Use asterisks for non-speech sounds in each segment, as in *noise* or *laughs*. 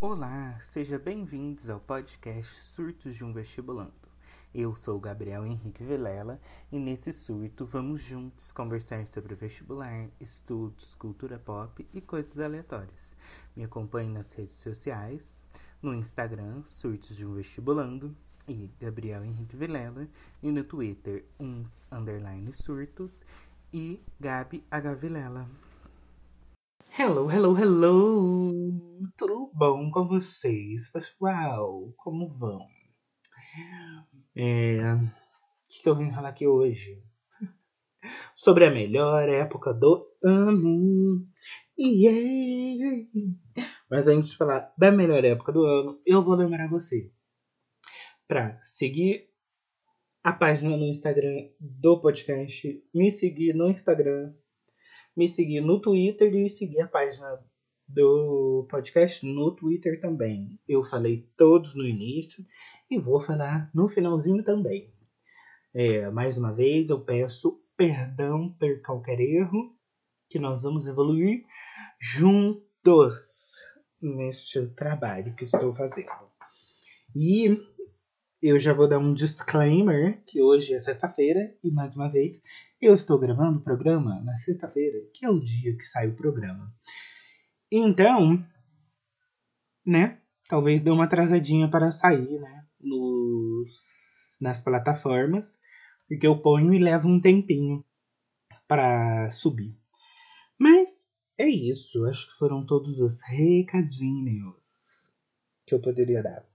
Olá, seja bem-vindos ao podcast Surtos de um Vestibulando. Eu sou Gabriel Henrique Vilela e nesse surto vamos juntos conversar sobre vestibular, estudos, cultura pop e coisas aleatórias. Me acompanhe nas redes sociais, no Instagram Surtos de um Vestibulando e Gabriel Henrique Vilela e no Twitter uns underline surtos e Gabi H Vilela. Hello, hello, hello! Tudo bom com vocês, pessoal? Como vão? É... O que, que eu vim falar aqui hoje? *laughs* Sobre a melhor época do ano. Yeah! Mas antes de falar da melhor época do ano, eu vou lembrar você para seguir a página no Instagram do podcast, me seguir no Instagram me seguir no Twitter e seguir a página do podcast no Twitter também. Eu falei todos no início e vou falar no finalzinho também. É, mais uma vez, eu peço perdão por qualquer erro, que nós vamos evoluir juntos neste trabalho que estou fazendo. E eu já vou dar um disclaimer que hoje é sexta-feira e mais uma vez eu estou gravando o programa na sexta-feira, que é o dia que sai o programa. Então, né? Talvez dê uma atrasadinha para sair, né? Nos, nas plataformas, porque eu ponho e levo um tempinho para subir. Mas é isso. Acho que foram todos os recadinhos que eu poderia dar.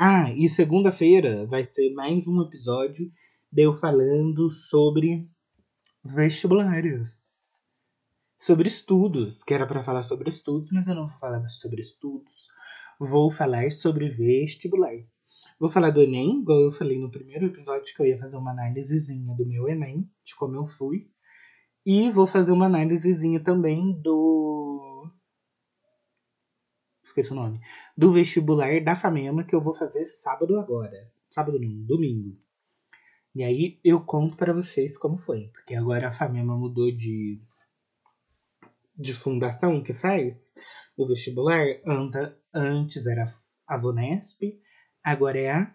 Ah, e segunda-feira vai ser mais um episódio de eu falando sobre vestibulares. Sobre estudos, que era para falar sobre estudos, mas eu não vou falar sobre estudos. Vou falar sobre vestibular. Vou falar do Enem, igual eu falei no primeiro episódio que eu ia fazer uma análisezinha do meu Enem, de como eu fui. E vou fazer uma análisezinha também do esqueci o nome, do vestibular da FAMEMA que eu vou fazer sábado agora. Sábado não, domingo. E aí eu conto para vocês como foi, porque agora a FAMEMA mudou de de fundação que faz o vestibular. Anta, antes era a Vonesp, agora é a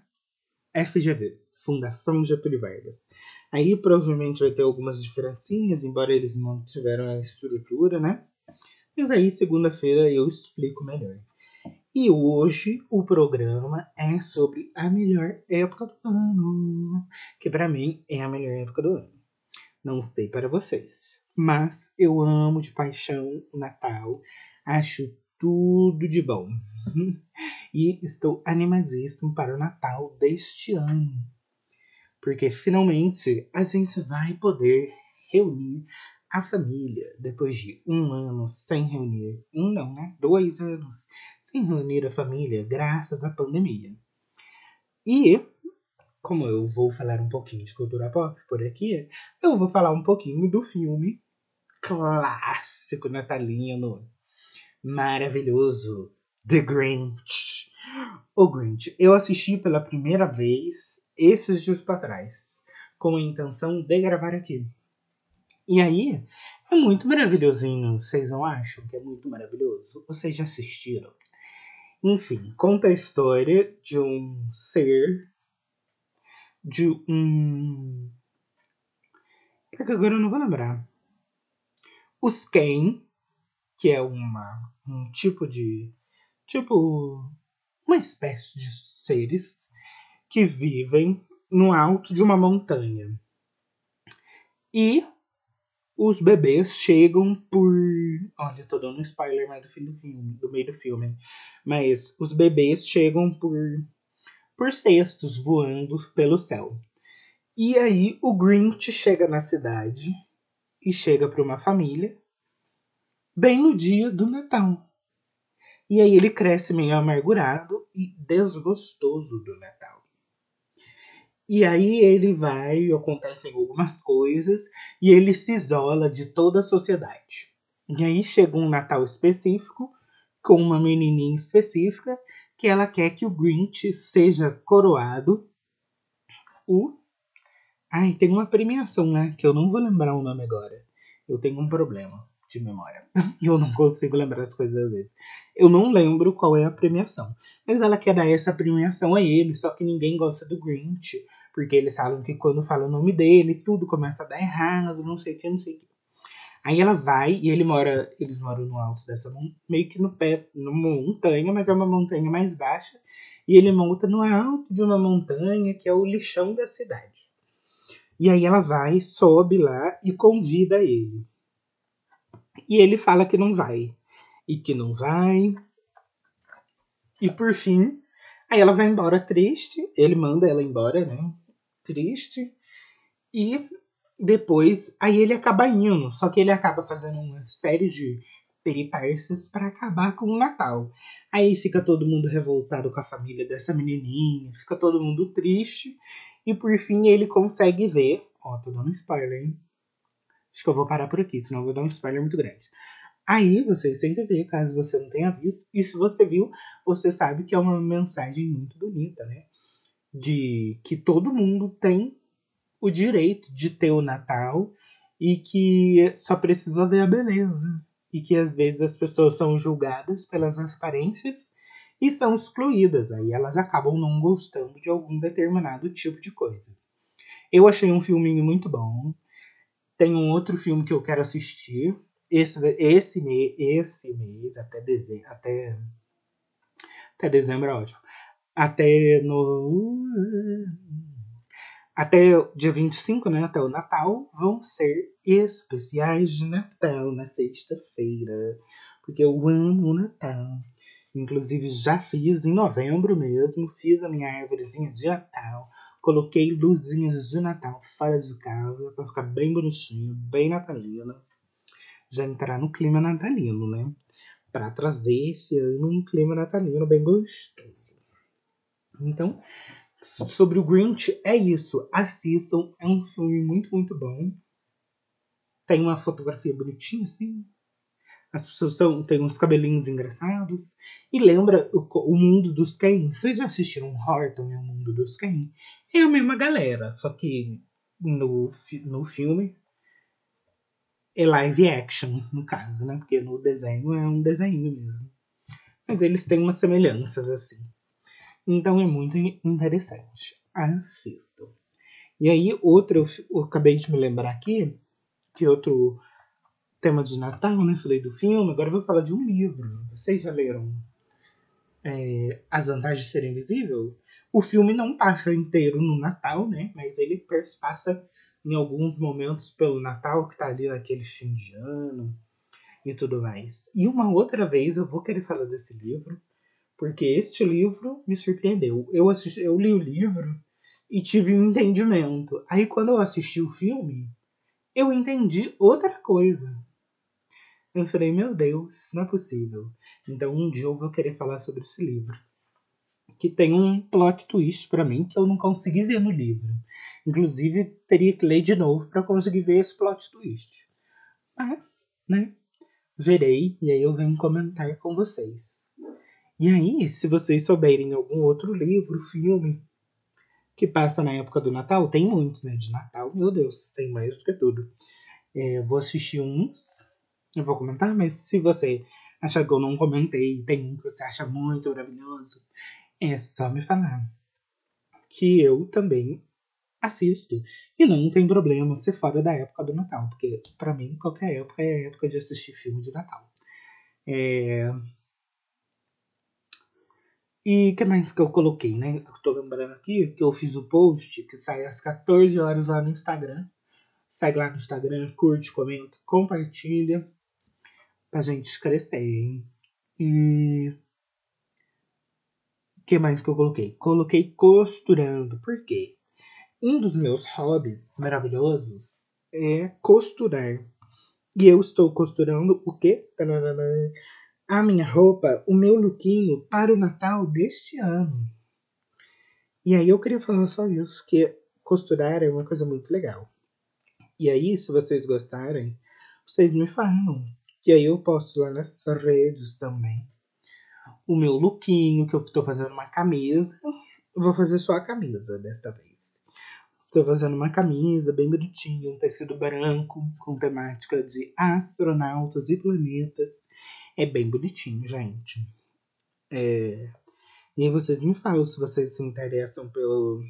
FGV, Fundação Getúlio Vargas. Aí provavelmente vai ter algumas diferencinhas, embora eles mantiveram a estrutura, né? Mas aí, segunda-feira, eu explico melhor. E hoje o programa é sobre a melhor época do ano, que para mim é a melhor época do ano. Não sei para vocês, mas eu amo de paixão o Natal, acho tudo de bom. *laughs* e estou animadíssimo para o Natal deste ano, porque finalmente a gente vai poder reunir a família, depois de um ano sem reunir, um não, né? Dois anos sem reunir a família, graças à pandemia. E, como eu vou falar um pouquinho de cultura pop por aqui, eu vou falar um pouquinho do filme clássico natalino, maravilhoso, The Grinch. O Grinch. Eu assisti pela primeira vez esses dias para trás, com a intenção de gravar aqui. E aí, é muito maravilhosinho, vocês não acham que é muito maravilhoso? Vocês já assistiram? Enfim, conta a história de um ser, de um. É que agora eu não vou lembrar. Os Ken, que é uma, um tipo de. Tipo. Uma espécie de seres que vivem no alto de uma montanha. E os bebês chegam por. Olha, eu tô dando um spoiler mais do fim do filme, do meio do filme. Mas os bebês chegam por. por cestos voando pelo céu. E aí o Grinch chega na cidade e chega para uma família bem no dia do Natal. E aí ele cresce meio amargurado e desgostoso do Natal. E aí ele vai, acontecem algumas coisas, e ele se isola de toda a sociedade. E aí chega um Natal específico, com uma menininha específica, que ela quer que o Grinch seja coroado o. Ai, tem uma premiação, né? Que eu não vou lembrar o nome agora. Eu tenho um problema de memória. *laughs* E eu não consigo lembrar as coisas às vezes. Eu não lembro qual é a premiação. Mas ela quer dar essa premiação a ele, só que ninguém gosta do Grinch. Porque eles falam que quando fala o nome dele, tudo começa a dar errado, não sei o que, não sei o que. Aí ela vai e ele mora, eles moram no alto dessa meio que no pé, numa montanha, mas é uma montanha mais baixa. E ele monta no alto de uma montanha que é o lixão da cidade. E aí ela vai, sobe lá e convida ele. E ele fala que não vai. E que não vai. E por fim, aí ela vai embora triste. Ele manda ela embora, né? Triste. E depois, aí ele acaba indo. Só que ele acaba fazendo uma série de peripécias para acabar com o Natal. Aí fica todo mundo revoltado com a família dessa menininha, fica todo mundo triste. E por fim ele consegue ver. Ó, tô dando spoiler, hein? Acho que eu vou parar por aqui, senão eu vou dar um spoiler muito grande. Aí vocês têm que ver, caso você não tenha visto. E se você viu, você sabe que é uma mensagem muito bonita, né? De que todo mundo tem o direito de ter o Natal e que só precisa ver a beleza. E que às vezes as pessoas são julgadas pelas aparências e são excluídas. Aí elas acabam não gostando de algum determinado tipo de coisa. Eu achei um filminho muito bom. Tem um outro filme que eu quero assistir. Esse, esse, esse mês, até dezembro, até, até dezembro é ótimo. Até no. Até dia 25, né? Até o Natal, vão ser especiais de Natal na sexta-feira. Porque eu amo o Natal. Inclusive, já fiz em novembro mesmo. Fiz a minha árvorezinha de Natal Coloquei luzinhas de Natal fora de casa para ficar bem bonitinho, bem natalina. Já entrar no clima natalino, né? Para trazer esse ano um clima natalino bem gostoso. Então, sobre o Grinch, é isso. Assistam. É um filme muito, muito bom. Tem uma fotografia bonitinha, assim. As pessoas são, têm uns cabelinhos engraçados. E lembra o, o mundo dos Ken? Vocês já assistiram Horton e o mundo dos Ken? É a mesma galera, só que no, no filme é live action, no caso, né? Porque no desenho é um desenho mesmo. Mas eles têm umas semelhanças assim. Então é muito interessante. Assistam. E aí, outro, eu, eu acabei de me lembrar aqui, que outro tema de Natal, né? Falei do filme, agora eu vou falar de um livro. Vocês já leram é, As Vantagens de Ser Invisível? O filme não passa inteiro no Natal, né? Mas ele passa em alguns momentos pelo Natal, que tá ali naquele fim de ano e tudo mais. E uma outra vez eu vou querer falar desse livro, porque este livro me surpreendeu. Eu, assisti, eu li o livro e tive um entendimento. Aí quando eu assisti o filme, eu entendi outra coisa. Eu falei, meu Deus, não é possível. Então um dia eu vou querer falar sobre esse livro. Que tem um plot twist para mim que eu não consegui ver no livro. Inclusive, teria que ler de novo para conseguir ver esse plot twist. Mas, né? Verei e aí eu venho comentar com vocês. E aí, se vocês souberem algum outro livro, filme que passa na época do Natal, tem muitos, né? De Natal, meu Deus, tem mais do que tudo. É, vou assistir uns eu vou comentar, mas se você achar que eu não comentei, tem um que você acha muito maravilhoso, é só me falar. Que eu também assisto. E não tem problema ser fora da época do Natal, porque para mim qualquer época é época de assistir filme de Natal. É... E que mais que eu coloquei, né? Eu tô lembrando aqui que eu fiz o post que sai às 14 horas lá no Instagram. Segue lá no Instagram, curte, comenta, compartilha pra gente crescer, hein? E. O que mais que eu coloquei? Coloquei costurando. Por quê? Um dos meus hobbies maravilhosos é costurar. E eu estou costurando o quê? A minha roupa, o meu lookinho para o Natal deste ano. E aí eu queria falar só isso, que costurar é uma coisa muito legal. E aí, se vocês gostarem, vocês me falam. Que aí eu posto lá nessas redes também. O meu lookinho, que eu estou fazendo uma camisa. Vou fazer só a camisa desta vez. Estou fazendo uma camisa bem bonitinha, um tecido branco com temática de astronautas e planetas. É bem bonitinho, gente. É... E aí vocês me falam se vocês se interessam pelo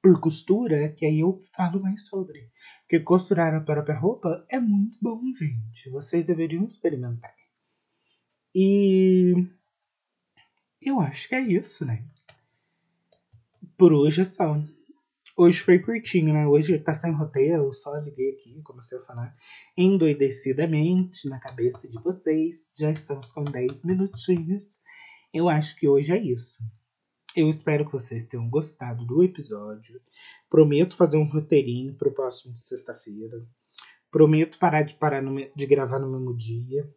por costura, que aí eu falo mais sobre. Porque costurar a própria roupa é muito bom, gente. Vocês deveriam experimentar. E eu acho que é isso, né? Por hoje é só. Hoje foi curtinho, né? Hoje tá sem roteiro, só liguei aqui, comecei a falar endoidecidamente na cabeça de vocês. Já estamos com 10 minutinhos. Eu acho que hoje é isso. Eu espero que vocês tenham gostado do episódio. Prometo fazer um roteirinho pro próximo de sexta-feira. Prometo parar de parar no, de gravar no mesmo dia.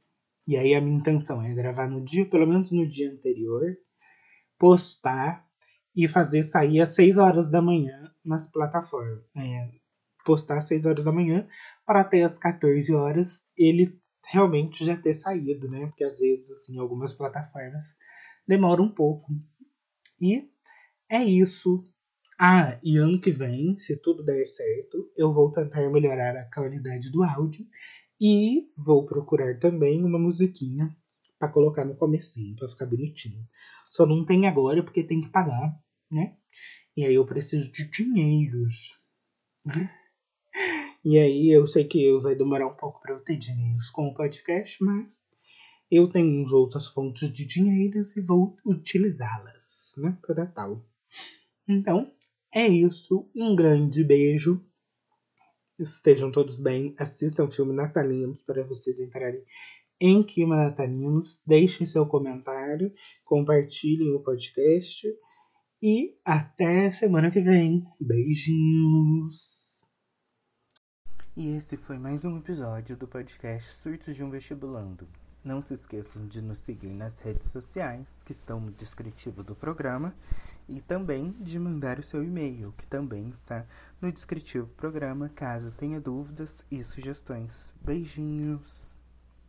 E aí a minha intenção é gravar no dia, pelo menos no dia anterior, postar e fazer sair às 6 horas da manhã nas plataformas. É, postar às 6 horas da manhã para até às 14 horas ele realmente já ter saído, né? Porque às vezes, assim, algumas plataformas demoram um pouco e é isso. Ah, e ano que vem, se tudo der certo, eu vou tentar melhorar a qualidade do áudio e vou procurar também uma musiquinha para colocar no comecinho, para ficar bonitinho. Só não tem agora porque tem que pagar, né? E aí eu preciso de dinheiros. E aí eu sei que vai demorar um pouco para eu ter dinheiros com o podcast, mas eu tenho uns outras fontes de dinheiros e vou utilizá-las né, para tal. Então, é isso. Um grande beijo. Estejam todos bem. Assistam o filme Natalinos para vocês entrarem em clima natalinos. Deixem seu comentário, compartilhem o podcast. E até semana que vem. Beijinhos. E esse foi mais um episódio do podcast Surtos de um Vestibulando. Não se esqueçam de nos seguir nas redes sociais, que estão no descritivo do programa, e também de mandar o seu e-mail, que também está no descritivo do programa, caso tenha dúvidas e sugestões. Beijinhos!